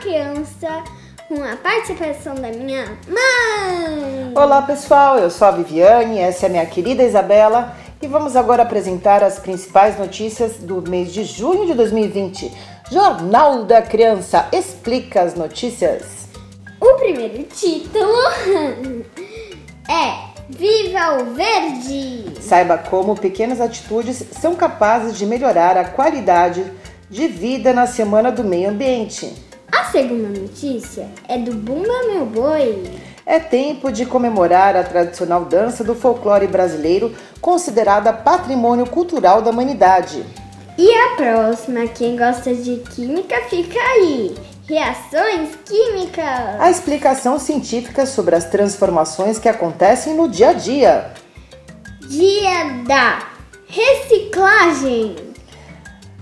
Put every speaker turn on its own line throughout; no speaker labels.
Criança com a participação da minha mãe.
Olá pessoal, eu sou a Viviane, essa é a minha querida Isabela e vamos agora apresentar as principais notícias do mês de junho de 2020. Jornal da Criança explica as notícias.
O primeiro título é Viva o Verde!
Saiba como pequenas atitudes são capazes de melhorar a qualidade de vida na Semana do Meio Ambiente.
A segunda notícia é do Bumba Meu Boi.
É tempo de comemorar a tradicional dança do folclore brasileiro, considerada patrimônio cultural da humanidade.
E a próxima, quem gosta de química, fica aí. Reações químicas.
A explicação científica sobre as transformações que acontecem no dia a dia.
Dia da reciclagem.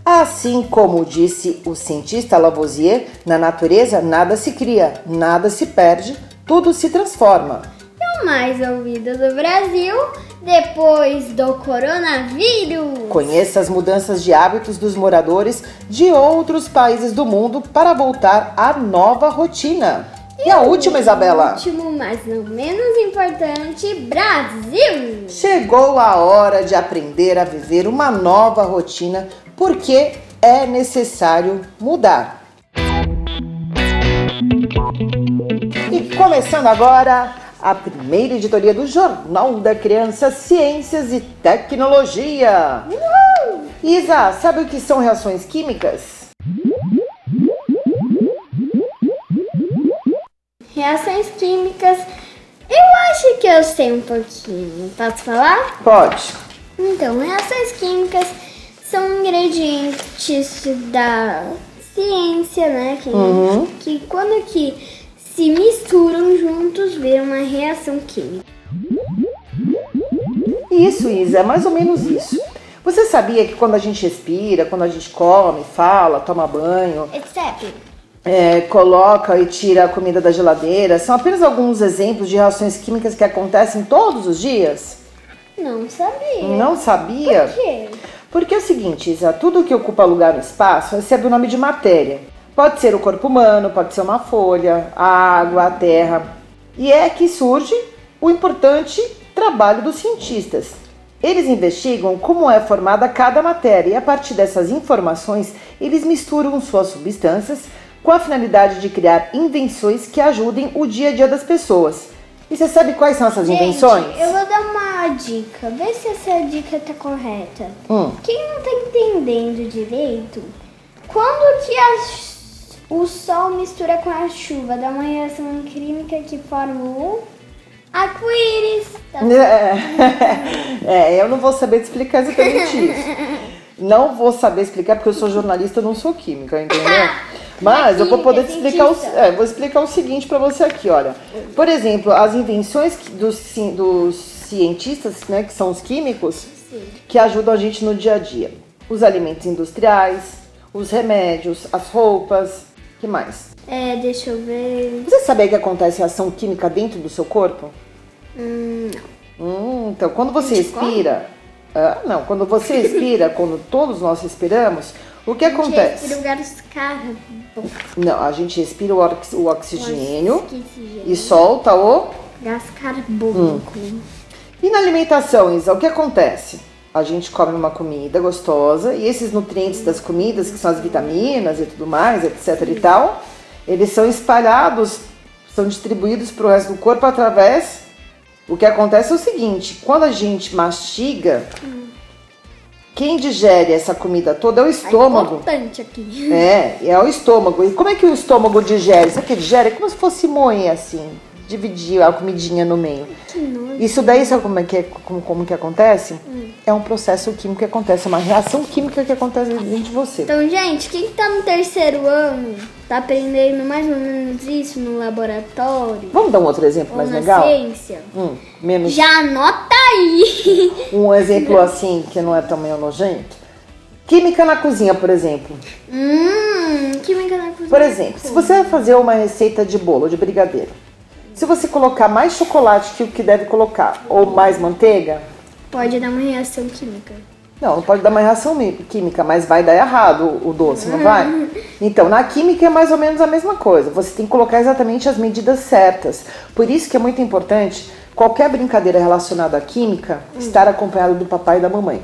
Assim como disse o cientista Lavoisier, na natureza nada se cria, nada se perde, tudo se transforma.
E o mais ouvido do Brasil depois do coronavírus.
Conheça as mudanças de hábitos dos moradores de outros países do mundo para voltar à nova rotina. E, a última, Isabela?
Último, mas não menos importante, Brasil.
Chegou a hora de aprender a viver uma nova rotina porque é necessário mudar. E começando agora a primeira editoria do Jornal da Criança Ciências e Tecnologia.
Uhul!
Isa, sabe o que são reações químicas?
Reações químicas. Eu acho que eu sei um pouquinho. Posso falar?
Pode.
Então, reações químicas ingredientes da ciência, né? Que,
Uhum.
que quando que se misturam juntos, viram uma reação química.
Isso, Isa, é mais ou menos isso. Você sabia que quando a gente respira, quando a gente come, fala, toma banho,
Except.
é, coloca e tira a comida da geladeira, são apenas alguns exemplos de reações químicas que acontecem todos os dias?
Não sabia.
Não sabia?
Por quê?
Porque é o seguinte, Isa, tudo que ocupa lugar no espaço recebe o nome de matéria. Pode ser o corpo humano, pode ser uma folha, a água, a terra. E é que surge o importante trabalho dos cientistas. Eles investigam como é formada cada matéria e a partir dessas informações eles misturam suas substâncias com a finalidade de criar invenções que ajudem o dia a dia das pessoas. E você sabe quais são essas invenções?
Gente, eu vou dar uma dica. Vê se essa dica tá correta.
Hum.
Quem não tá entendendo direito, quando que o sol mistura com a chuva, dá uma reação química que forma o arco-íris. Tá?
É, é, eu não vou saber te explicar exatamente isso. Não vou saber explicar porque eu sou jornalista, eu não sou química, entendeu? Mas eu vou poder te explicar o, é, vou explicar o seguinte para você aqui, olha. Por exemplo, as invenções dos, dos cientistas, né, que são os químicos, que ajudam a gente no dia a dia. Os alimentos industriais, os remédios, as roupas, que mais?
É, deixa eu ver.
Você sabia que acontece reação química dentro do seu corpo?
Hum,
Hum, então, quando você
A gente
expira. Ah, não, quando você expira, quando todos nós respiramos, o que acontece?
Respira gás carbono.
Não, a gente respira o, ox- o oxigênio
Oxigênio.
e solta o.
Gás carbônico.
E na alimentação, Isa, o que acontece? A gente come uma comida gostosa e esses nutrientes das comidas, que são as vitaminas e tudo mais, etc e tal, eles são espalhados, são distribuídos para o resto do corpo através. O que acontece é o seguinte: quando a gente mastiga, quem digere essa comida toda é o
É
estômago.
importante aqui.
É, é o estômago. E como é que o estômago digere? Sabe o que digere? É como se fosse moer assim. dividir a comidinha no meio.
Que nojo.
Isso daí, sabe como é que, é, como, como que acontece? É um processo químico que acontece, é uma reação química que acontece dentro de você.
Então, gente, quem tá no terceiro ano tá aprendendo mais ou menos isso no laboratório
Vamos dar um outro exemplo mais
na
legal?
ciência?
Hum, menos
Já anota aí.
um exemplo assim que não é tão meio nojento. Química na cozinha, por exemplo.
hum, química na cozinha.
Por exemplo, se você vai fazer uma receita de bolo, de brigadeiro, se você colocar mais chocolate que o que deve colocar, ou mais manteiga,
Pode dar uma reação química.
não, não pode dar uma reação mi- química, mas vai dar errado o doce, não vai? Então, na química é mais ou menos a mesma coisa. Você tem que colocar exatamente as medidas certas. Por isso que é muito importante qualquer brincadeira relacionada à química estar acompanhado do papai e da mamãe.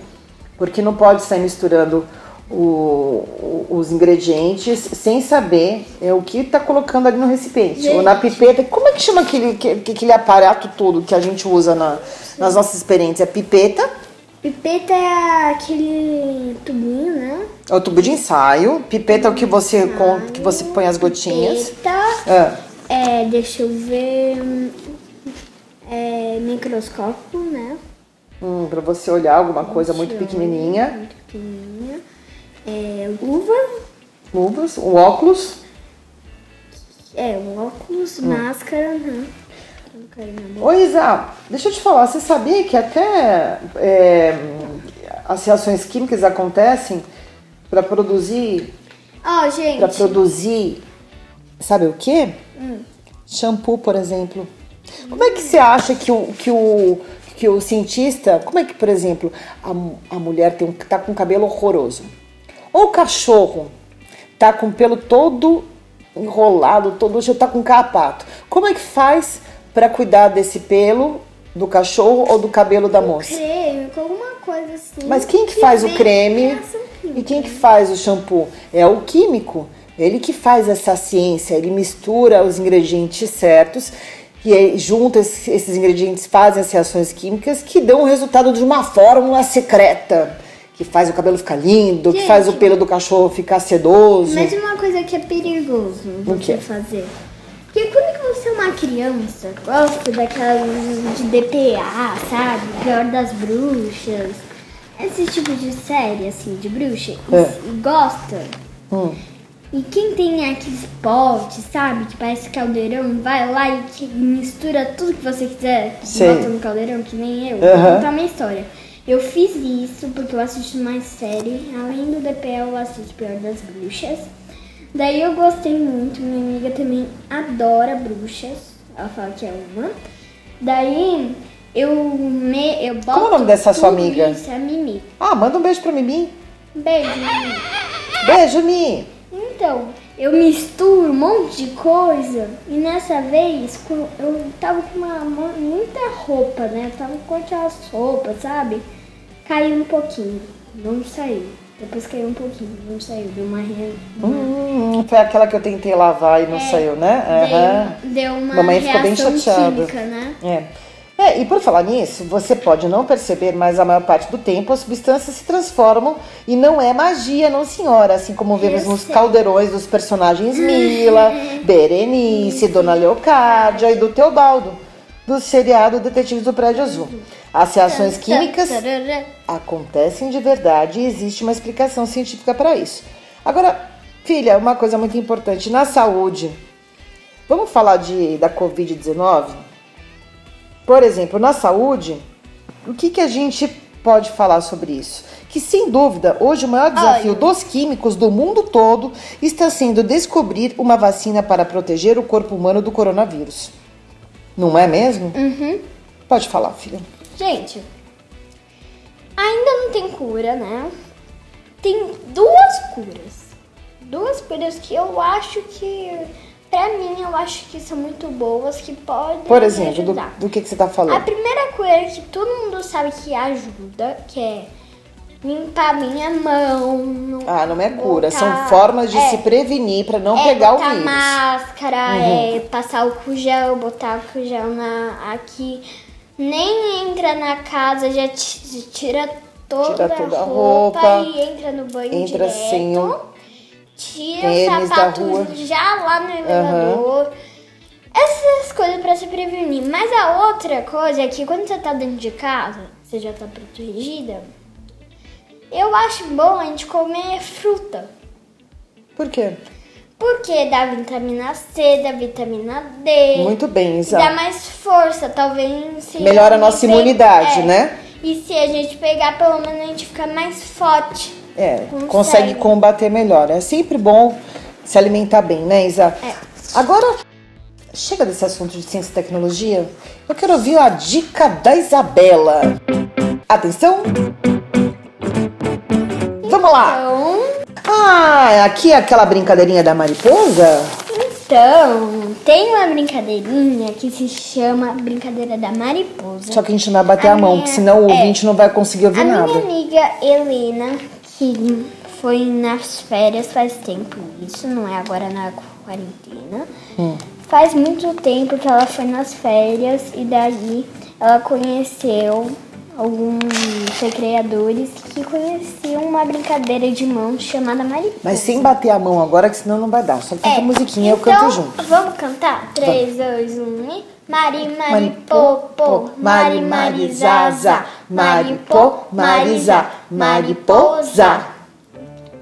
Porque não pode sair misturando o- os ingredientes sem saber é, o que está colocando ali no recipiente. Ou na pipeta. Como é que chama aquele, que- que- aquele aparato todo que a gente usa na- nas nossas experiências? É pipeta,
Pipeta é aquele tubinho, né?
é o tubo de ensaio. Pipeta é o que você, com, que você põe as gotinhas.
Pipeta.
Ah,
É, deixa eu ver. Hum, É microscópio, né?
hum, para você olhar alguma coisa muito pequenininha.
Muito pequenininha. É, luva.
Luvas, o óculos.
É, um óculos,
Hum.
máscara, né?
Ô Isa, deixa eu te falar, você sabia que até é, as reações químicas acontecem para produzir,
Ó, gente.
para produzir, sabe o quê? Shampoo, por exemplo. Como é que você acha que o, que o, que o cientista, como é que, por exemplo, a, a mulher tem um, tá com o cabelo horroroso? Ou o cachorro tá com o pelo todo enrolado, todo já tá com carrapato. Como é que faz para cuidar desse pelo do cachorro ou do cabelo da moça?
creme, com alguma coisa assim.
Mas quem que faz o creme
química.
e quem que faz o shampoo? É o químico. Ele que faz essa ciência, ele mistura os ingredientes certos e aí, junta esses ingredientes, fazem as reações químicas que dão o resultado de uma fórmula secreta. Que faz o cabelo ficar lindo, que
Gente.
faz o pelo do cachorro ficar sedoso.
Mas uma coisa que é perigoso
O
você fazer. Porque quando que você é uma criança, gosta daquelas de DPA, sabe? Pior das bruxas. Esse tipo de série, assim, de bruxa. E,
É.
e gosta.
Hum.
E quem tem aqueles potes, sabe? Que parece caldeirão, vai lá e mistura tudo que você quiser.
Sei.
Bota no caldeirão, que nem eu.
Aham.
Vou contar uma história. Eu fiz isso porque eu assisto mais série. Além do DPL, eu assisto Pior das Bruxas. Daí eu gostei muito. Minha amiga também adora bruxas. Ela fala que é uma. Daí eu me eu boto
Como é o nome dessa sua amiga?
Isso, é a Mimi.
Ah, manda um beijo pra Mimi.
Beijo, Mimi.
Beijo, Mi.
Então, eu misturo um monte de coisa e nessa vez eu tava com uma, muita roupa, né? Eu tava com aquelas roupas, sabe? Caiu um pouquinho, não saiu. Depois caiu um pouquinho, não saiu. Deu uma re...
Hum, foi aquela que eu tentei lavar e não saiu, né? Aham.
deu, deu uma
Mamãe ficou bem chateada.
química, né?
É. É, e por falar nisso, você pode não perceber, mas a maior parte do tempo as substâncias se transformam e não é magia, não senhora, assim como vemos
Eu
nos caldeirões dos personagens Mila, Berenice, Dona Leocádia e do Teobaldo, do seriado Detetives do Prédio Azul. As reações químicas acontecem de verdade e existe uma explicação científica para isso. Agora, filha, uma coisa muito importante na saúde. Vamos falar de da COVID-19? Por exemplo, na saúde, o que, que a gente pode falar sobre isso? Que sem dúvida, hoje o maior desafio
Olha.
dos químicos do mundo todo está sendo descobrir uma vacina para proteger o corpo humano do coronavírus. Não é mesmo?
Uhum.
Pode falar, filha.
Gente, ainda não tem cura, né? Tem duas curas. Duas curas que eu acho que, pra mim, eu acho que são muito boas, que podem
Por exemplo, do,
ajudar.
do que, que você
A
falando?
primeira cura que todo mundo sabe que ajuda, que é limpar minha mão.
Ah, não é cura, são
botar-
formas de
é,
se prevenir para não
é,
pegar o
botar
vírus. Uhum.
máscara, é, passar o gel, botar o gel na, aqui. Nem entra na casa, já ti- tira toda,
Tira toda
a
a
roupa,
roupa,
e entra no banho
entra
direto.
sem o
Tira
tênis
o
da
sapato
rua.
já lá no elevador. Essas coisas pra pra se prevenir. Mas a outra coisa é que quando você tá dentro de casa, você já tá protegida. Eu acho bom a gente comer fruta.
Por quê?
Porque dá vitamina C, dá vitamina D.
Muito bem, Isa.
Dá mais força, talvez.
Melhora a nossa imunidade,
é.
né?
E se a gente pegar, pelo menos a gente fica mais forte.
É,
Consegue.
consegue combater melhor. É sempre bom se alimentar bem, né, Isa?
É.
Agora, chega desse assunto de ciência e tecnologia. Eu quero ouvir a dica da Isabela. Atenção! Vamos lá!
Então,
Ah, aqui é aquela brincadeirinha da mariposa?
então, tem uma brincadeirinha que se chama Brincadeira da Mariposa.
Só que a gente não vai bater a,
A
mão,
minha-
porque senão o
é.
ouvinte não vai conseguir ouvir
A
nada.
minha amiga Helena, que foi nas férias faz tempo isso, não é agora na quarentena.
Hum.
Faz muito tempo que ela foi nas férias e daí ela conheceu alguns recreadores que conheciam uma brincadeira de mão chamada mariposa.
Mas sem bater a mão agora, que senão não vai dar. Só canta
É,
a musiquinha, eu
então,
canto junto.
Vamos cantar? 3, 2, 1 e. Mari, mari, po,
po.
Mari, mari. Mariposa.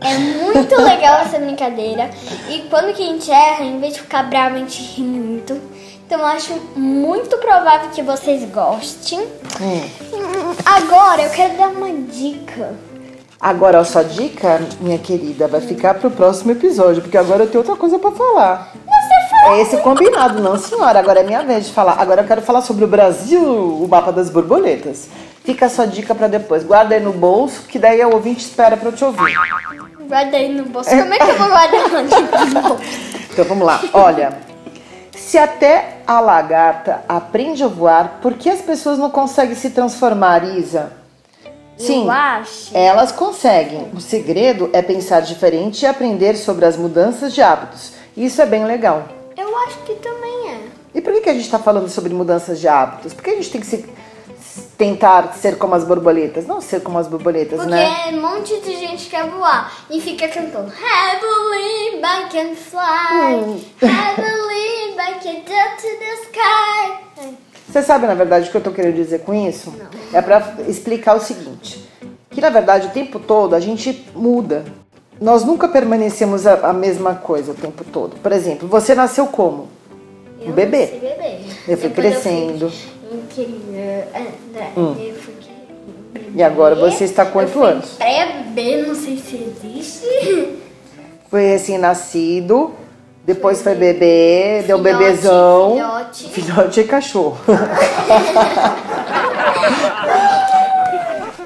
É muito legal essa brincadeira. E quando que a gente erra, em vez de ficar bravo, a gente ri muito. Então eu acho muito provável que vocês gostem.
Hum.
Agora eu quero dar uma dica.
Agora, a sua dica, minha querida, vai ficar pro próximo episódio, porque agora eu tenho outra coisa pra falar.
Fala
É esse combinado, não, senhora. Agora é minha vez de falar. Agora eu quero falar sobre o Brasil, o mapa das borboletas. Fica a sua dica pra depois. Guarda aí no bolso, que daí o ouvinte espera pra eu te ouvir.
Guarda aí no bolso. Como é que eu vou guardar no bolso?
Então vamos lá. Olha, se até a lagarta aprende a voar, por que as pessoas não conseguem se transformar, Isa? Sim, elas conseguem. O segredo é pensar diferente e aprender sobre as mudanças de hábitos. Isso é bem legal.
Eu acho que também é.
E por que, que a gente está falando sobre mudanças de hábitos? Por que a gente tem que se, tentar ser como as borboletas? Não ser como as borboletas,
Porque
né?
um monte de gente quer voar e fica cantando Heavenly I can fly Heavenly I can get to the sky
Você sabe, na verdade, o que eu tô querendo dizer com isso? É para explicar o seguinte: que na verdade o tempo todo a gente muda. Nós nunca permanecemos a, a mesma coisa o tempo todo. Por exemplo, você nasceu como? Um bebê.
bebê.
Eu fui
Depois
crescendo. Hum.
Eu fui criança, eu fui bebê.
E agora você está
fui
anos.
Pré-bebê, não sei se existe.
Foi recém-nascido, depois foi bebê, deu
Filhote,
bebezão.
filhote.
Filhote e cachorro.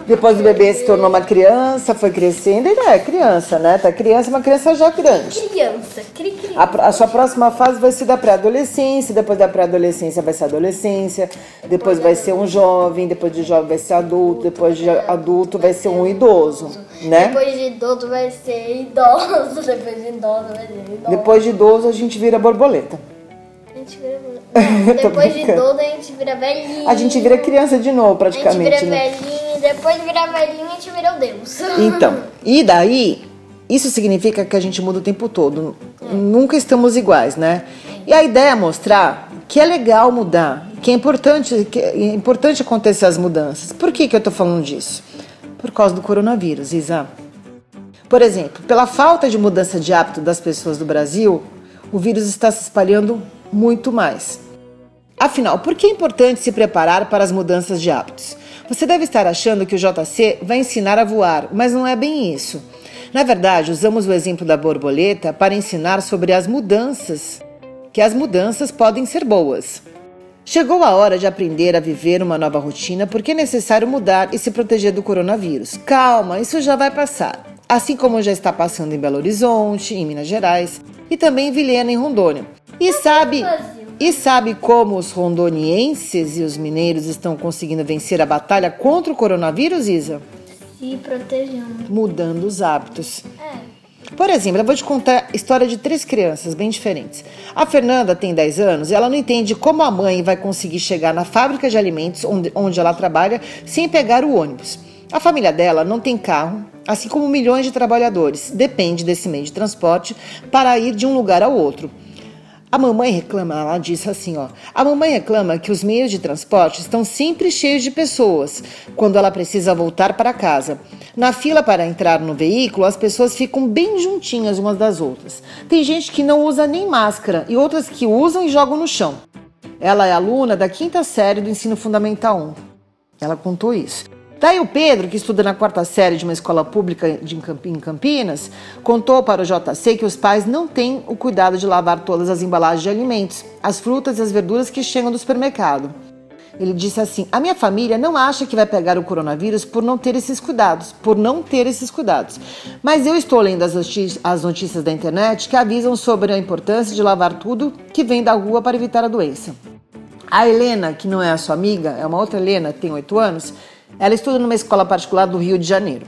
Depois do bebê se tornou uma criança, foi crescendo, ele é criança, né? Tá criança, uma criança já grande.
Criança, cri cri.
A, a sua próxima fase vai ser da pré-adolescência, depois da pré-adolescência vai ser adolescência, depois vai ser um jovem, depois de jovem vai ser adulto, depois de adulto vai ser um idoso, né?
Depois de idoso vai ser idoso, depois de idoso vai ser idoso.
Depois de idoso a gente vira borboleta.
A gente vira... Não,
Tô
depois de idoso a gente vira velhinho.
A gente vira criança de novo,
A gente
praticamente,
vira
né?
velhinho, depois de virar velhinho a gente vira o Deus.
Então, e daí, isso significa que a gente muda o tempo todo. Nunca estamos iguais, né? E a ideia é mostrar que é legal mudar, que é importante, que é importante acontecer as mudanças. Por que, que eu tô falando disso? Por causa do coronavírus, Isa. Por exemplo, pela falta de mudança de hábito das pessoas do Brasil, o vírus está se espalhando muito mais. Afinal, por que é importante se preparar para as mudanças de hábitos? Você deve estar achando que o JC vai ensinar a voar, mas não é bem isso. Na verdade, usamos o exemplo da borboleta para ensinar sobre as mudanças, que as mudanças podem ser boas. Chegou a hora de aprender a viver uma nova rotina porque é necessário mudar e se proteger do coronavírus. Calma, isso já vai passar. Assim como já está passando em Belo Horizonte, em Minas Gerais e também em Vilhena, em Rondônia. E sabe, e sabe como os rondonienses e os mineiros estão conseguindo vencer a batalha contra o coronavírus, Isa?
Se protegendo.
Mudando os hábitos.
É.
Por exemplo, eu vou te contar a história de três crianças bem diferentes. A Fernanda tem 10 anos e ela não entende como a mãe vai conseguir chegar na fábrica de alimentos onde, onde ela trabalha sem pegar o ônibus. A família dela não tem carro, assim como milhões de trabalhadores. Depende desse meio de transporte para ir de um lugar ao outro. A mamãe reclama, ela disse assim, ó. A mamãe reclama que os meios de transporte estão sempre cheios de pessoas quando ela precisa voltar para casa. Na fila para entrar no veículo, as pessoas ficam bem juntinhas umas das outras. Tem gente que não usa nem máscara e outras que usam e jogam no chão. Ela é aluna da quinta série do ensino fundamental 1. Ela contou isso. Daí o Pedro, que estuda na quarta série de uma escola pública de em Campinas, contou para o JC que os pais não têm o cuidado de lavar todas as embalagens de alimentos, as frutas e as verduras que chegam do supermercado. Ele disse assim: "A minha família não acha que vai pegar o coronavírus por não ter esses cuidados, por não ter esses cuidados. Mas eu estou lendo as notícias, as notícias da internet que avisam sobre a importância de lavar tudo que vem da rua para evitar a doença." A Helena, que não é a sua amiga, é uma outra Helena, tem oito anos, ela estuda numa escola particular do Rio de Janeiro.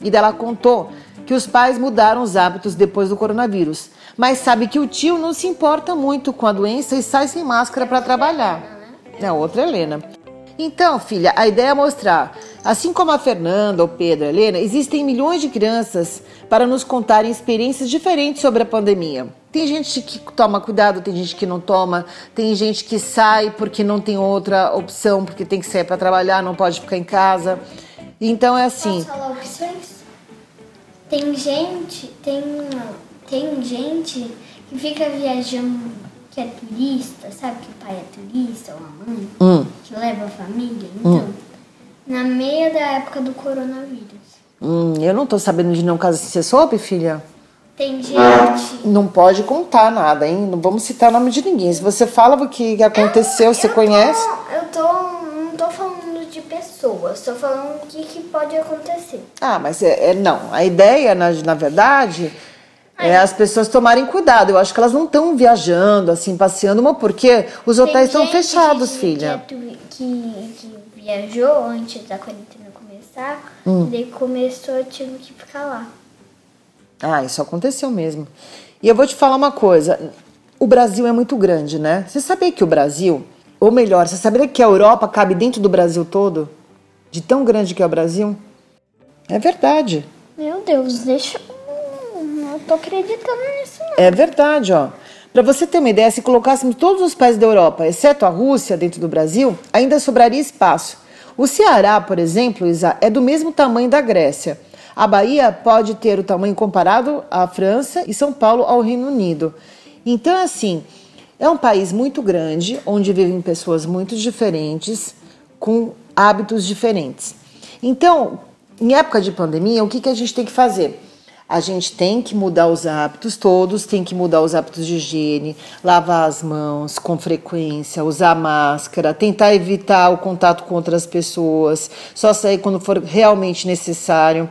E dela contou que os pais mudaram os hábitos depois do coronavírus, mas sabe que o tio não se importa muito com a doença e sai sem máscara para trabalhar. É outra Helena. Então, filha, a ideia é mostrar, assim como a Fernanda, o Pedro, a Helena, existem milhões de crianças para nos contarem experiências diferentes sobre a pandemia. Tem gente que toma cuidado, tem gente que não toma, tem gente que sai porque não tem outra opção, porque tem que sair para trabalhar, não pode ficar em casa. Então é assim.
Posso falar opções? Tem gente, tem, tem gente que fica viajando que é turista, sabe que o pai é turista ou a mãe,
Hum,
que leva a família. Então, na meia da época do coronavírus.
hum, eu não tô sabendo de nenhum caso. Você soube, filha?
Tem gente.
Não pode contar nada, hein? Não vamos citar o nome de ninguém. Se você fala o que aconteceu, você
Eu
conhece.
tô- eu tô. Não tô falando de pessoas, tô falando o que, que pode acontecer.
Ah, mas é, é- não. A ideia, na, na verdade, é as pessoas tomarem cuidado. Eu acho que elas não estão viajando, assim, passeando, mas porque os hotéis estão
gente
fechados,
que-
filha.
Que, que viajou antes da quarentena começar,
Hum.
daí começou, tive que ficar lá.
Ah, isso aconteceu mesmo. E eu vou te falar uma coisa. O Brasil é muito grande, né? Você sabia que o Brasil, ou melhor, você sabia que a Europa cabe dentro do Brasil todo? De tão grande que é o Brasil? É verdade.
Meu Deus, deixa. Não tô acreditando nisso, não.
É verdade, ó. Para você ter uma ideia, se colocássemos todos os países da Europa, exceto a Rússia, dentro do Brasil, ainda sobraria espaço. O Ceará, por exemplo, Isa, é do mesmo tamanho da Grécia. A Bahia pode ter o tamanho comparado à França e São Paulo ao Reino Unido. Então, assim, é um país muito grande, onde vivem pessoas muito diferentes, com hábitos diferentes. Então, em época de pandemia, o que, que a gente tem que fazer? A gente tem que mudar os hábitos todos, tem que mudar os hábitos de higiene, lavar as mãos com frequência, usar máscara, tentar evitar o contato com outras pessoas, só sair quando for realmente necessário.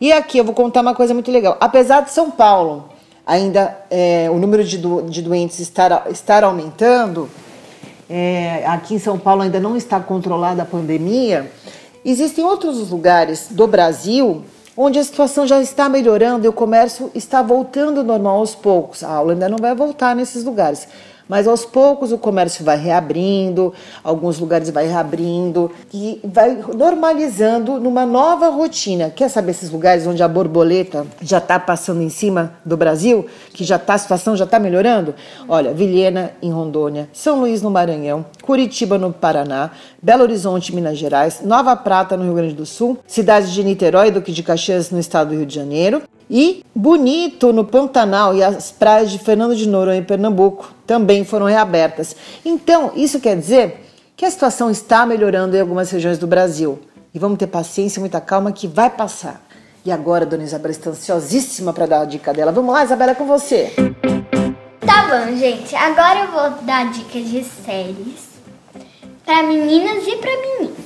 E aqui eu vou contar uma coisa muito legal. Apesar de São Paulo ainda é, o número de, do, de doentes estar, estar aumentando, é, aqui em São Paulo ainda não está controlada a pandemia, existem outros lugares do Brasil onde a situação já está melhorando e o comércio está voltando ao normal aos poucos. A aula ainda não vai voltar nesses lugares, mas aos poucos o comércio vai reabrindo, alguns lugares vai reabrindo e vai normalizando numa nova rotina. Quer saber esses lugares onde a borboleta já está passando em cima do Brasil, que já tá, a situação já está melhorando? Olha, Vilhena em Rondônia, São Luís no Maranhão, Curitiba no Paraná, Belo Horizonte, Minas Gerais, Nova Prata no Rio Grande do Sul, cidades de Niterói e Duque de Caxias no estado do Rio de Janeiro, e Bonito, no Pantanal, e as praias de Fernando de Noronha, em Pernambuco, também foram reabertas. Então, isso quer dizer que a situação está melhorando em algumas regiões do Brasil. E vamos ter paciência, muita calma, que vai passar. E agora, dona Isabela está ansiosíssima para dar a dica dela. Vamos lá, Isabela, é com você.
Tá bom, gente. Agora eu vou dar dicas de séries pra meninas e pra meninos.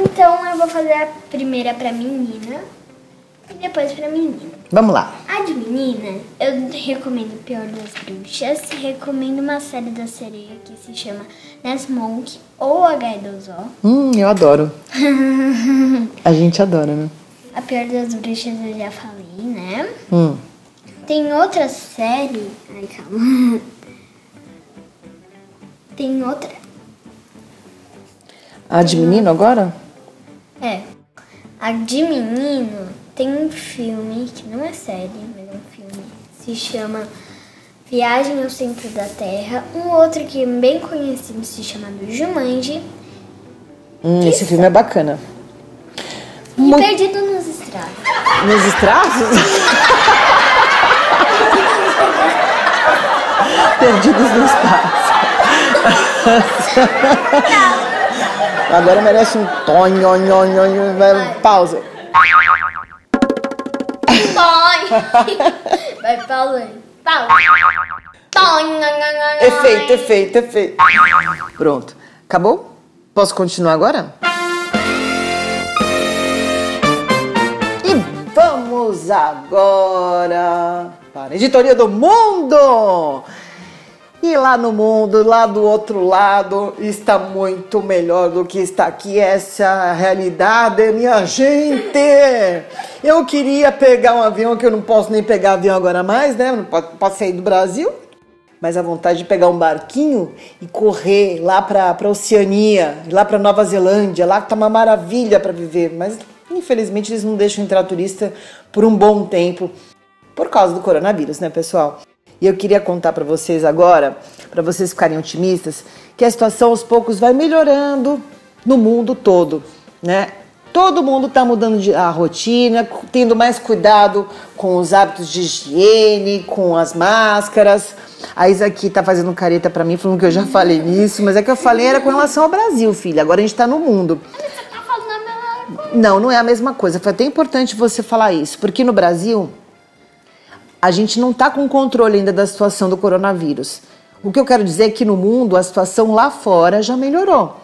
Então eu vou fazer a primeira pra menina e depois pra menino.
Vamos lá.
A de menina, eu recomendo Pior das Bruxas, recomendo uma série da sereia que se chama Nesmoke ou H2O.
Hum, eu adoro. A gente adora, né?
A Pior das Bruxas eu já falei, né?
Hum.
Tem outra série. Ai, calma. Tem outra.
A de menino agora?
É. A de menino tem um filme, que não é série, mas é um filme. Se chama Viagem ao Centro da Terra. Um outro que é bem conhecido se chama Jumanji.
Hum, esse filme é bacana.
E
Muito-
Perdido nos Estrados.
Nos estraços? Perdidos no espaço. Agora merece um tonho, pausa.
Põe! Vai, Paulo. Paulo.
Efeito, efeito, efeito. Pronto. Acabou? Posso continuar agora? E vamos agora para a editoria do mundo. E lá no mundo, lá do outro lado, está muito melhor do que está aqui. Essa é a realidade, minha gente. Eu queria pegar um avião, que eu não posso nem pegar avião agora mais, né? Não posso, sair do Brasil. Mas a vontade de pegar um barquinho e correr lá para a Oceania, lá para Nova Zelândia, lá que tá uma maravilha para viver. Mas infelizmente eles não deixam entrar turista por um bom tempo por causa do coronavírus, né, pessoal? E eu queria contar para vocês agora, para vocês ficarem otimistas, que a situação aos poucos vai melhorando no mundo todo, né? Todo mundo está mudando a rotina, tendo mais cuidado com os hábitos de higiene, com as máscaras. A Isa aqui tá fazendo careta para mim, falando que eu já falei nisso, mas é que eu falei era com relação ao Brasil, filha. Agora a gente tá no mundo.
Tá falando a mesma coisa.
Não, não é a mesma coisa. Foi até importante você falar isso, porque no Brasil a gente não está com controle ainda da situação do coronavírus. O que eu quero dizer é que no mundo a situação lá fora já melhorou.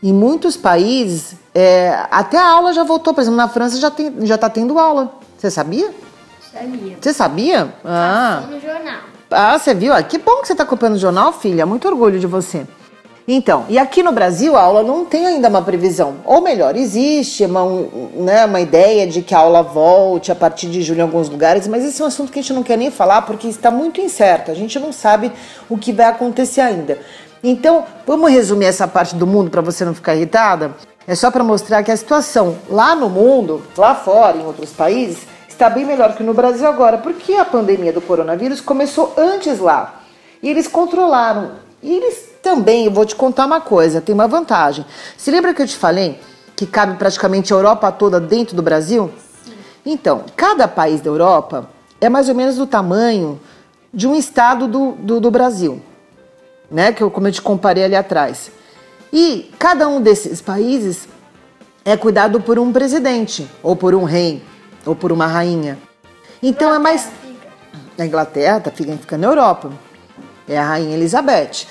Em muitos países, é, até a aula já voltou. Por exemplo, na França já tem, já está tendo aula. Você sabia?
Sabia.
Você sabia? Ah.
Passou no jornal.
Ah, você viu? Ah, Que bom que você está acompanhando o jornal, filha. Muito orgulho de você. Então, e aqui no Brasil a aula não tem ainda uma previsão. Ou melhor, existe uma, um, né, uma ideia de que a aula volte a partir de julho em alguns lugares, mas esse é um assunto que a gente não quer nem falar porque está muito incerto. A gente não sabe o que vai acontecer ainda. Então, vamos resumir essa parte do mundo para você não ficar irritada? É só para mostrar que a situação lá no mundo, lá fora, em outros países, está bem melhor que no Brasil agora, porque a pandemia do coronavírus começou antes lá. E eles controlaram. E eles também, eu vou te contar uma coisa, tem uma vantagem. Se lembra que eu te falei que cabe praticamente a Europa toda dentro do Brasil? Então, cada país da Europa é mais ou menos do tamanho de um estado do, do, do Brasil, né? Que eu, como eu te comparei ali atrás. E cada um desses países é cuidado por um presidente, ou por um rei, ou por uma rainha. Então é mais. Na Inglaterra, tá, fica, fica na Europa. É a Rainha Elizabeth.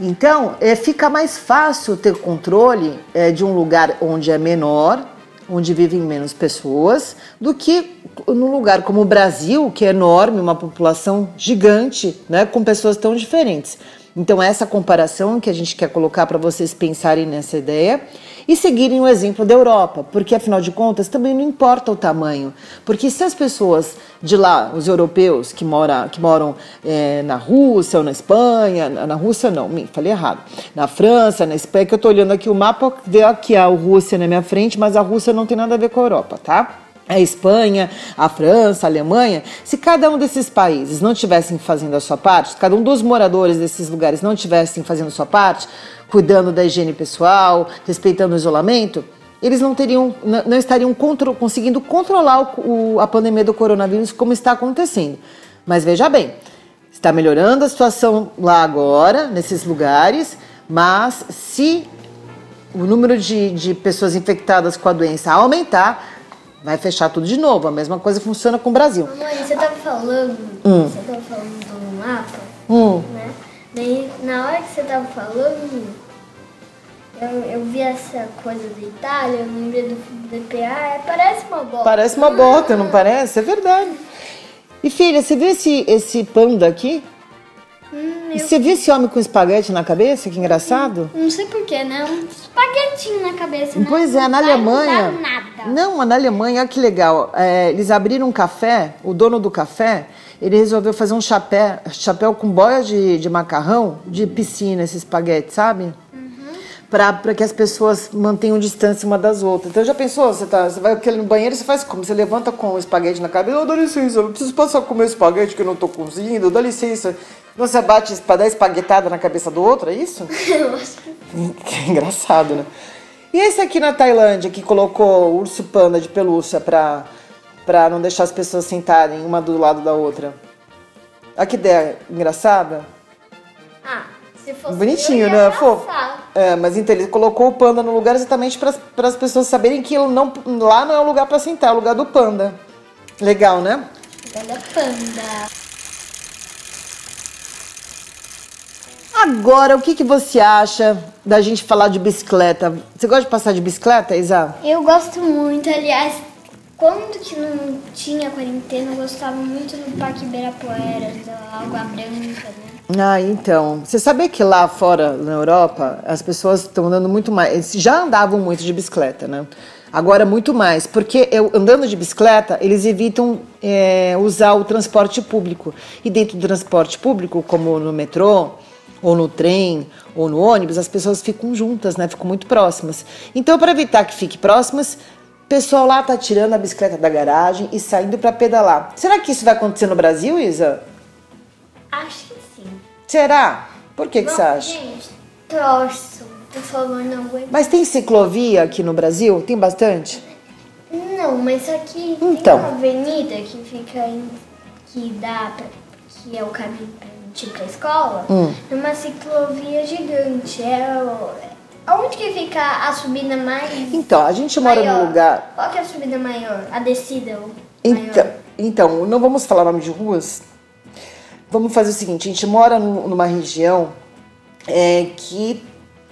Então, é, fica mais fácil ter controle é, de um lugar onde é menor, onde vivem menos pessoas, do que num lugar como o Brasil, que é enorme, uma população gigante, né, com pessoas tão diferentes. Então, essa comparação que a gente quer colocar para vocês pensarem nessa ideia e seguirem o exemplo da Europa, porque afinal de contas também não importa o tamanho, porque se as pessoas de lá, os europeus que, mora, que moram eh, na Rússia ou na Espanha, na, Rússia não, falei errado, na França, na Espanha, que eu estou olhando aqui o mapa, vê aqui a Rússia na minha frente, mas a Rússia não tem nada a ver com a Europa, tá? A Espanha, a França, a Alemanha, se cada um desses países não tivessem fazendo a sua parte, se cada um dos moradores desses lugares não tivessem fazendo a sua parte, cuidando da higiene pessoal, respeitando o isolamento, eles não teriam, não estariam contro- conseguindo controlar o- o- a pandemia do coronavírus como está acontecendo. Mas veja bem, está melhorando a situação lá agora, nesses lugares, mas se o número de, de pessoas infectadas com a doença aumentar, vai fechar tudo de novo. A mesma coisa funciona com o Brasil.
Mamãe, você tava falando,
Hum.
você tava falando do mapa,
Hum.
né? Daí, na hora que você tava falando, eu, eu vi essa coisa da Itália, eu lembrei do DPA, é, parece uma bola.
Parece uma bota, não parece? É verdade. E filha, você viu esse, esse panda aqui?
Hum,
E
eu
Você viu esse homem com espaguete na cabeça? Que engraçado.
não sei porquê, né? Um espaguetinho na cabeça, né?
Pois é,
Não
na Alemanha.
nada.
Não, mas na Alemanha, olha que legal. É, eles abriram um café, o dono do café, ele resolveu fazer um chapéu, chapéu com boia de, de macarrão de piscina, esse espaguete, sabe? Para que as pessoas mantenham distância uma das outras. Então já pensou? Você, tá, você vai no banheiro você faz como? Você levanta com o espaguete na cabeça, oh, dá licença, eu preciso passar a comer espaguete que eu não tô cozinhando, dá licença. Não você bate para dar espaguetada na cabeça do outro, é isso? que engraçado, né? E esse aqui na Tailândia que colocou o urso panda de pelúcia para para não deixar as pessoas sentarem uma do lado da outra. Olha que ideia engraçada.
Ah, se fosse
Bonitinho,
eu,
né? Fofo. É, mas então ele colocou o panda no lugar exatamente para as pessoas saberem que não, lá não é o lugar para sentar, é o lugar do panda. Legal, né?
Olha panda.
Agora, o que, que você acha da gente falar de bicicleta? Você gosta de passar de bicicleta, Isa?
Eu gosto muito, aliás, quando que não tinha quarentena, eu gostava muito do Parque Ibirapuera, da Água Branca, né?
Ah, então. Você sabia que lá fora, na Europa, as pessoas estão andando muito mais. Já andavam muito de bicicleta, né? Agora muito mais, porque eu, andando de bicicleta, eles evitam é, usar o transporte público. E dentro do transporte público, como no metrô, ou no trem, ou no ônibus, as pessoas ficam juntas, né? Ficam muito próximas. Então, para evitar que fiquem próximas, o pessoal lá tá tirando a bicicleta da garagem e saindo para pedalar. Será que isso vai acontecer no Brasil, Isa?
Acho que.
Será? Por que, que você
Vamos,
acha?
Gente, torço. Por favor, não aguento.
Mas tem ciclovia aqui no Brasil? Tem bastante?
Não, mas aqui
Então.
tem uma avenida que fica em, que dá pra, que é o caminho pra gente ir pra escola.
Hum.
É uma ciclovia gigante. É o- Onde que fica a subida mais
Então, a gente mora
maior?
num lugar.
Qual que é a subida maior? A descida
Então,
maior?
então, não vamos falar nome de ruas. Vamos fazer o seguinte: a gente mora num- numa região é, que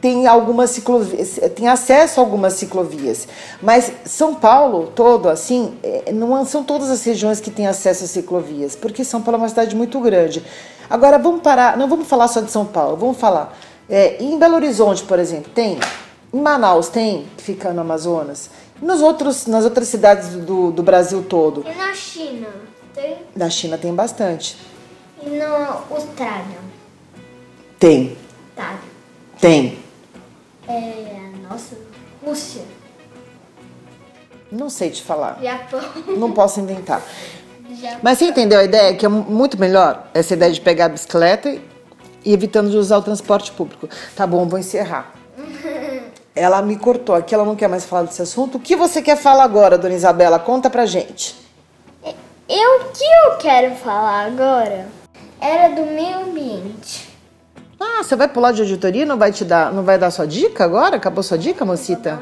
tem algumas ciclovias, tem acesso a algumas ciclovias. Mas São Paulo todo, assim, é, não são todas as regiões que têm acesso a ciclovias, porque São Paulo é uma cidade muito grande. Agora vamos parar, não vamos falar só de São Paulo, vamos falar. é, em Belo Horizonte, por exemplo, tem. Em Manaus tem, que fica no Amazonas. Nos outros, nas outras cidades do, do Brasil todo.
E na China? Tem?
Na China tem bastante.
E na Austrália?
Tem,
Tá.
tem.
É, nossa, Rússia.
Não sei te falar.
Japão.
Não posso inventar.
Japão.
Mas você entendeu a ideia? Que é mu- muito melhor essa ideia de pegar a bicicleta e evitando de usar o transporte público. Tá bom, vou encerrar. Ela me cortou aqui, ela não quer mais falar desse assunto. O que você quer falar agora, dona Isabela? Conta pra gente.
Eu, o que eu quero falar agora era do meio ambiente.
Ah, você vai pular de auditoria e não vai te dar, não vai dar sua dica agora? Acabou sua dica, mocita?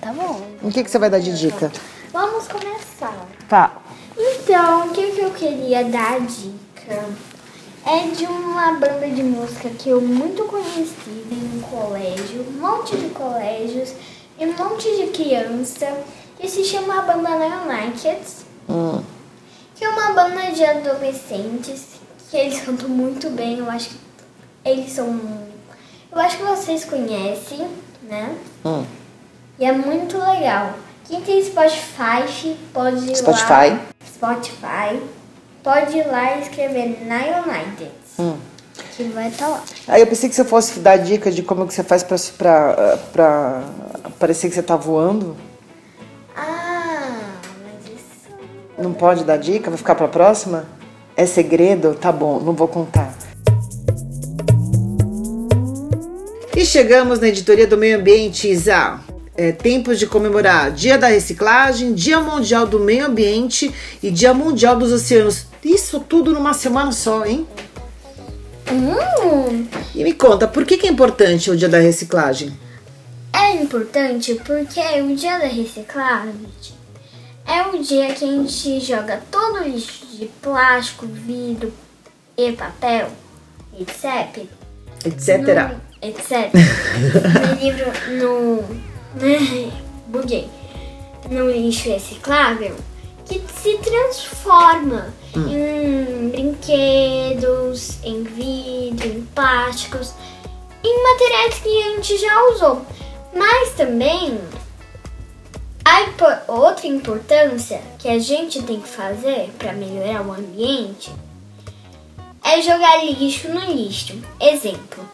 Tá bom.
O que, que você vai dar de dica?
Vamos começar.
Tá.
Então, o que, que eu queria dar dica? É de uma banda de música que eu muito conhecida em um colégio, um monte de colégios e um monte de criança, que se chama a banda Neonikids,
Hum.
que é uma banda de adolescentes que eles cantam muito bem, eu acho que eles são. Eu acho que vocês conhecem, né?
Hum.
E é muito legal. Quem tem Spotify pode ir
Spotify.
lá. Spotify. Pode ir lá e escrever Nine United.
Hum.
Que vai estar lá.
Aí eu pensei que você fosse dar dica de como que você faz pra, pra, pra parecer que você tá voando.
Ah, mas isso.
Não pode dar dica? Vai ficar pra próxima? É segredo? Tá bom, não vou contar. E chegamos na editoria do meio ambiente, Isa. É, tempos de comemorar Dia da Reciclagem, Dia Mundial do Meio Ambiente e Dia Mundial dos Oceanos. Isso tudo numa semana só, hein?
Hum,
E me conta, por que, que é importante o Dia da Reciclagem?
é importante porque o dia da reciclagem é o dia que a gente joga todo o lixo de plástico, vidro e papel, etc.
Etc.
No, etc. no livro, no. Buguei. No lixo reciclável, que se transforma em brinquedos, em vidro, em plásticos, em materiais que a gente já usou. Mas também a outra importância que a gente tem que fazer para melhorar o ambiente é jogar lixo no lixo. Exemplo: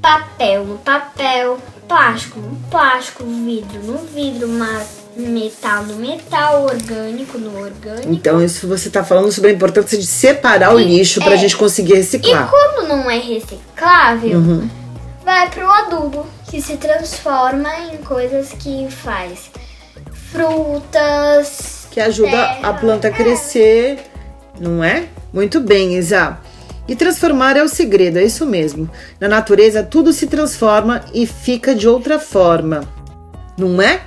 papel no papel, plástico no plástico, vidro no vidro, metal no metal, orgânico no orgânico.
Então, isso você está falando sobre a importância de separar o
E-
lixo para a
é.
gente conseguir
E
reciclar.
quando não é reciclável,
Uhum.
vai pro adubo, que se transforma em coisas que faz frutas.
Que ajuda
terra,
a planta a
é.
crescer, não é? Muito bem, Isa. E transformar é o segredo, é isso mesmo. Na natureza, tudo se transforma e fica de outra forma, não é?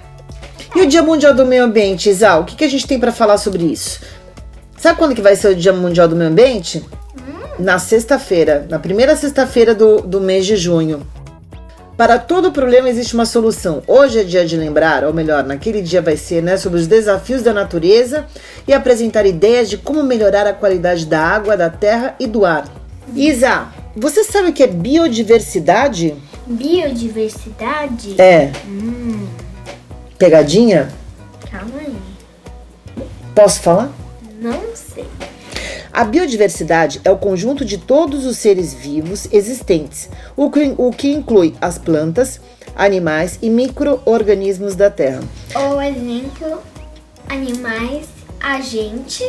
E o Dia Mundial do Meio Ambiente, Isa, o que, que a gente tem para falar sobre isso? Sabe quando que vai ser o Dia Mundial do Meio Ambiente? Na sexta-feira, na primeira sexta-feira do, do mês de junho. Para todo problema existe uma solução. Hoje é dia de lembrar, ou melhor, naquele dia vai ser, né, sobre os desafios da natureza e apresentar ideias de como melhorar a qualidade da água, da terra e do ar. Isa, você sabe o que é biodiversidade?
Biodiversidade?
É. Pegadinha?
Calma aí.
Posso falar?
Não sei.
A biodiversidade é o conjunto de todos os seres vivos existentes, o que, o que inclui as plantas, animais e micro-organismos da Terra.
Ou exemplo, animais, a gente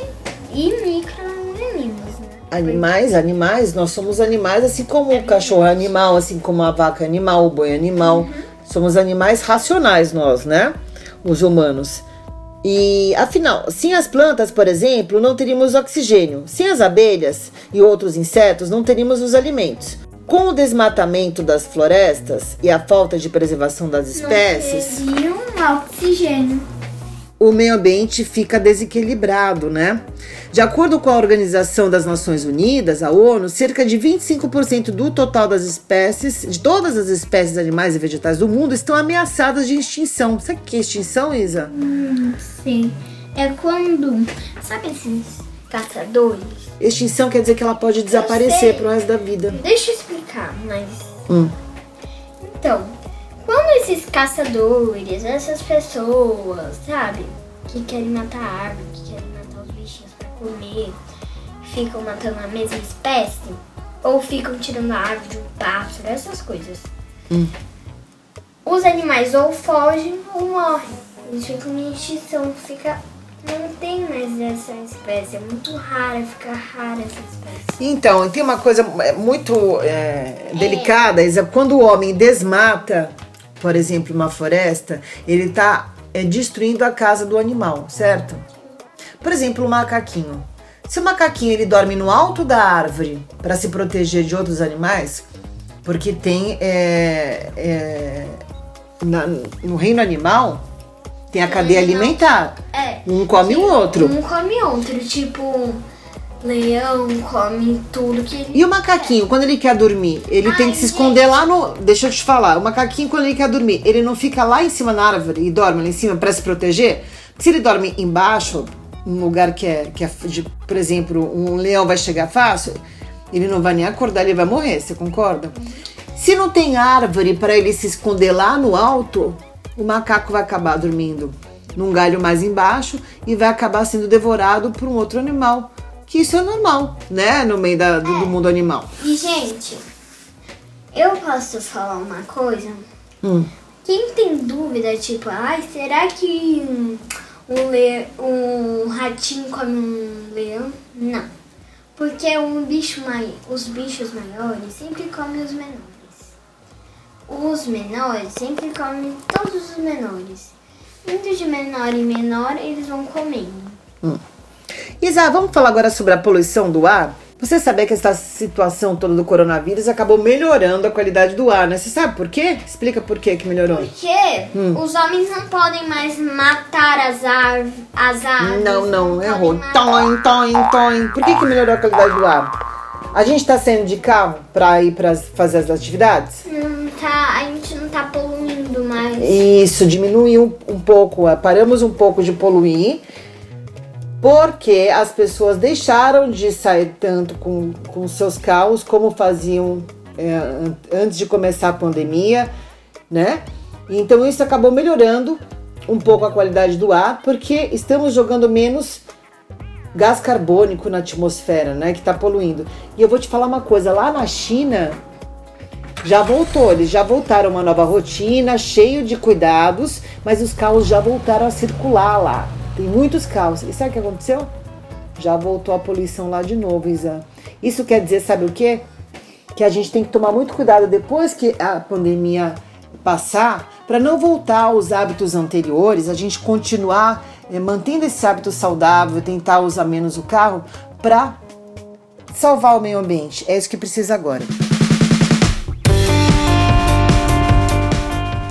e micro-organismos, né?
Animais, animais, nós somos animais, assim como o cachorro é animal, assim como a vaca é animal, o boi é animal. Somos animais racionais, nós, né? Os humanos. E afinal, sem as plantas, por exemplo, não teríamos oxigênio. Sem as abelhas e outros insetos, não teríamos os alimentos. Com o desmatamento das florestas e a falta de preservação das espécies,
Não teria um oxigênio.
o meio ambiente fica desequilibrado, né? De acordo com a Organização das Nações Unidas, a ONU, cerca de 25% do total das espécies, de todas as espécies animais e vegetais do mundo, estão ameaçadas de extinção. Sabe o que é extinção, Isa?
Sim. É quando. Sabe esses caçadores?
Extinção quer dizer que ela pode desaparecer pro resto da vida.
Deixa eu explicar, mas.
Hum.
Então, quando esses caçadores, essas pessoas, sabe, que querem matar a árvore, que querem comer, ficam matando a mesma espécie, ou ficam tirando a árvore de um pássaro, essas coisas. Os animais ou fogem ou morrem. Eles ficam em extinção, fica. Não tem mais essa espécie, é muito rara, fica rara essa espécie.
Então, tem uma coisa é, muito é, delicada, Isa. Quando o homem desmata, por exemplo, uma floresta, ele está destruindo a casa do animal, certo? Por exemplo, o macaquinho. Se o macaquinho ele dorme no alto da árvore para se proteger de outros animais, porque tem é, é, na- no reino animal tem a cadeia alimentar.
É.
Um come o outro.
Um come outro, tipo, leão come tudo que ele.
E o macaquinho, quando ele quer dormir, ele tem
Ai,
que se esconder lá no. Deixa eu te falar, o macaquinho, quando ele quer dormir, ele não fica lá em cima na árvore e dorme lá em cima pra se proteger? Porque se ele dorme embaixo, num lugar que é, que é de, por exemplo, um leão vai chegar fácil, ele não vai nem acordar, ele vai morrer, você concorda? Se não tem árvore para ele se esconder lá no alto, o macaco vai acabar dormindo num galho mais embaixo e vai acabar sendo devorado por um outro animal. Que isso é normal, né? No meio da- do, do mundo animal.
E, gente, eu posso falar uma coisa?
Hum.
Quem tem dúvida, tipo, ai, será que um, le... um ratinho come um leão? Não. Porque um bicho mai... os bichos maiores sempre comem os menores. Os menores sempre comem todos os menores. Indo de menor em menor, eles vão comendo.
Isa, vamos falar agora sobre a poluição do ar? Você sabia que essa situação toda do coronavírus acabou melhorando a qualidade do ar, né? Você sabe por quê? Explica por quê que melhorou.
Porque os homens não podem mais matar as, ar... as aves.
Não, não,
podem
errou. Toin, toin, toin. Por que, que melhorou a qualidade do ar? A gente tá saindo de carro pra ir pra fazer as atividades?
Não tá, a gente não tá poluindo mais.
Isso, diminuiu um pouco, paramos um pouco de poluir, porque as pessoas deixaram de sair tanto com, com seus carros como faziam an- antes de começar a pandemia, né? Então isso acabou melhorando um pouco a qualidade do ar, porque estamos jogando menos gás carbônico na atmosfera, né? Que tá poluindo. E eu vou te falar uma coisa, lá na China Já voltou, eles já voltaram uma nova rotina, cheio de cuidados, mas os carros já voltaram a circular lá. Tem muitos carros. E sabe o que aconteceu? Já voltou a poluição lá de novo, Isa. Isso quer dizer, sabe o quê? Que a gente tem que tomar muito cuidado depois que a pandemia passar, para não voltar aos hábitos anteriores, a gente continuar é, mantendo esse hábito saudável, tentar usar menos o carro para salvar o meio ambiente. É isso que precisa agora.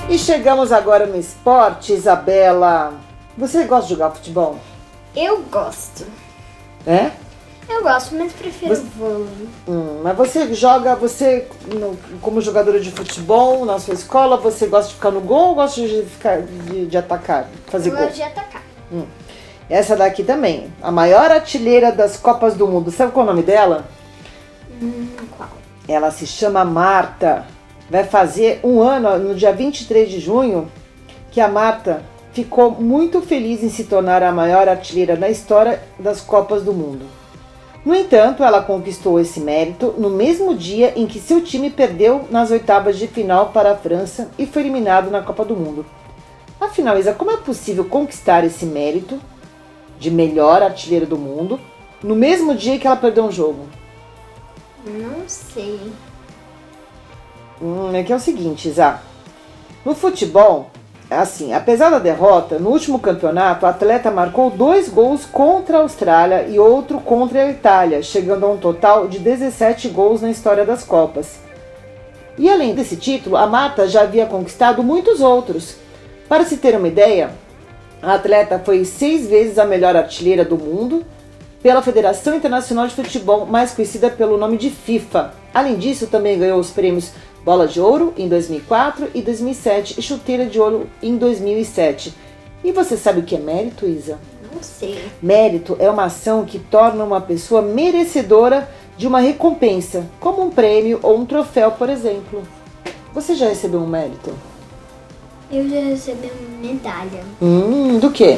E chegamos agora no esporte, Isabela. Você gosta de jogar futebol?
Eu gosto.
É?
Eu gosto, mas prefiro
Você-
vôlei.
Hum, mas você joga, você como jogadora de futebol na sua escola, você gosta de ficar no gol ou gosta de ficar de, de atacar, fazer
Eu
gol?
gosto de atacar.
Essa daqui também, a maior artilheira das Copas do Mundo. Sabe qual é o nome dela?
Hum, qual?
Ela se chama Marta. Vai fazer um ano, no dia 23 de junho, que a Marta ficou muito feliz em se tornar a maior artilheira na história das Copas do Mundo. No entanto, ela conquistou esse mérito no mesmo dia em que seu time perdeu nas oitavas de final para a França e foi eliminado na Copa do Mundo. Afinal, Isa, como é possível conquistar esse mérito de melhor artilheira do mundo no mesmo dia que ela perdeu um jogo?
Não sei.
Hum, é que é o seguinte, Zá. No futebol, assim, apesar da derrota, no último campeonato, o atleta marcou dois gols contra a Austrália e outro contra a Itália, chegando a um total de 17 gols na história das Copas. E além desse título, a Marta já havia conquistado muitos outros. Para se ter uma ideia, a atleta foi seis vezes a melhor artilheira do mundo pela Federação Internacional de Futebol, mais conhecida pelo nome de FIFA. Além disso, também ganhou os prêmios Bola de Ouro em 2004 e 2007 e Chuteira de Ouro em 2007. E você sabe o que é mérito, Isa?
Não sei.
Mérito é uma ação que torna uma pessoa merecedora de uma recompensa, como um prêmio ou um troféu, por exemplo. Você já recebeu um mérito?
Eu já recebi uma medalha.
Hum, do quê?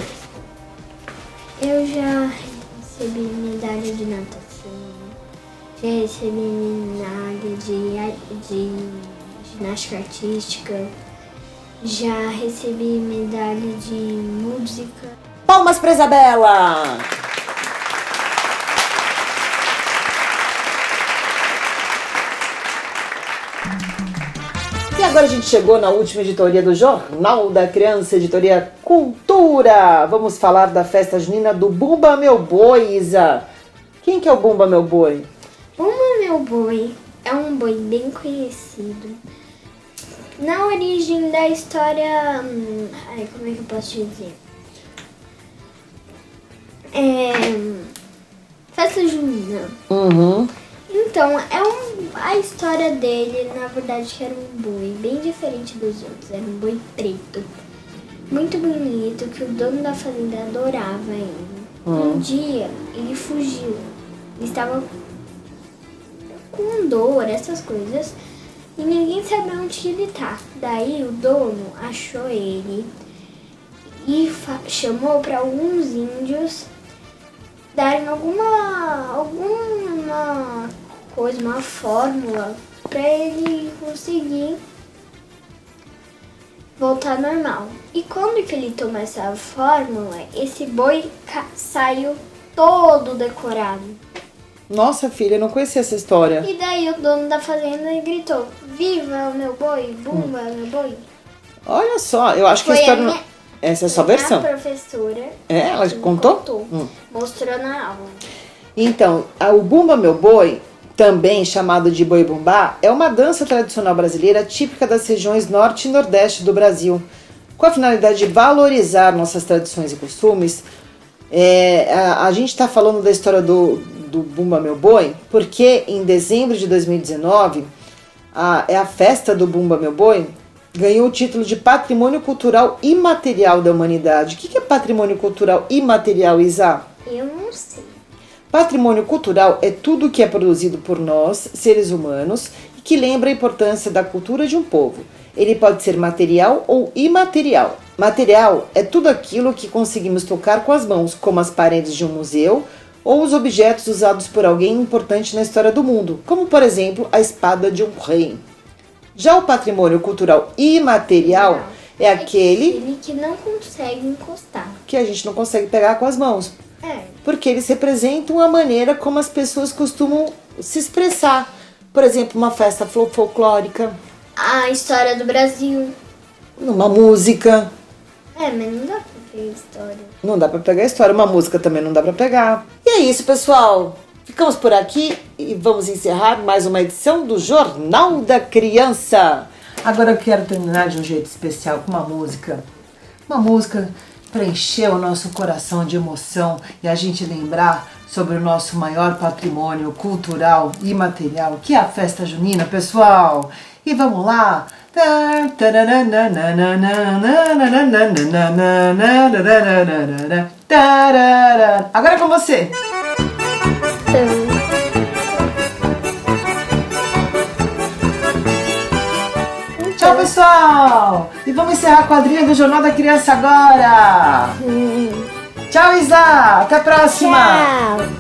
Eu já recebi medalha de natação. Já recebi medalha de, de ginástica artística. Já recebi medalha de música.
Palmas pra Isabela! E agora a gente chegou na última editoria do Jornal da Criança, editoria Cultura. Vamos falar da festa junina do Bumba Meu Boi, Isa. Quem que é o Bumba Meu Boi?
Uma Meu Boi é um boi bem conhecido. Na origem da história. hum, Ai, como é que eu posso dizer? É. Festa Junina.
Uhum.
Então, é um, a história dele, na verdade, que era um boi bem diferente dos outros. Era um boi preto. Muito bonito, que o dono da fazenda adorava ele. Um dia, ele fugiu. Ele estava com dor, essas coisas. E ninguém sabia onde ele tá. Daí, o dono achou ele e chamou para alguns índios darem alguma alguma coisa, uma fórmula para ele conseguir voltar normal. E quando que ele tomou essa fórmula, esse boi saiu todo decorado.
Nossa, filha, eu não conhecia essa história.
E daí o dono da fazenda gritou: "Viva o meu boi, bumba meu boi".
Olha só, eu acho que a
Foi a
história. não-
minha-
Essa é a sua
A
versão.
professora
É, ela contou?
contou.
Hum.
Mostrou na aula.
Então, a- o Bumba Meu Boi, também chamado de Boi Bumbá, é uma dança tradicional brasileira típica das regiões norte e nordeste do Brasil. Com a finalidade de valorizar nossas tradições e costumes, é, a, a gente está falando da história do, do Bumba Meu Boi, porque em dezembro de 2019, a, é a festa do Bumba Meu Boi, ganhou o título de Patrimônio Cultural Imaterial da Humanidade. O que que é Patrimônio Cultural Imaterial, Isa?
Eu não sei.
Patrimônio cultural é tudo que é produzido por nós, seres humanos, e que lembra a importância da cultura de um povo. Ele pode ser material ou imaterial. Material é tudo aquilo que conseguimos tocar com as mãos, como as paredes de um museu ou os objetos usados por alguém importante na história do mundo, como por exemplo a espada de um rei. Já o patrimônio cultural imaterial é aquele
Ele que não consegue encostar.
que a gente não consegue pegar com as mãos,
É.
porque eles representam a maneira como as pessoas costumam se expressar. Por exemplo, uma festa fol- folclórica,
A história do Brasil.
uma música.
É, mas não dá pra a história.
Não dá pra pegar a história, uma música também não dá pra pegar. E é isso, pessoal. Ficamos por aqui e vamos encerrar mais uma edição do Jornal da Criança. Agora eu quero terminar de um jeito especial com uma música. Uma música para encher o nosso coração de emoção e a gente lembrar sobre o nosso maior patrimônio cultural e material, que é a festa junina, pessoal. E vamos lá. Agora é com você. Tchau, pessoal! E vamos encerrar a quadrinha do Jornal da Criança agora! Tchau, Isa! Até a próxima!
Tchau.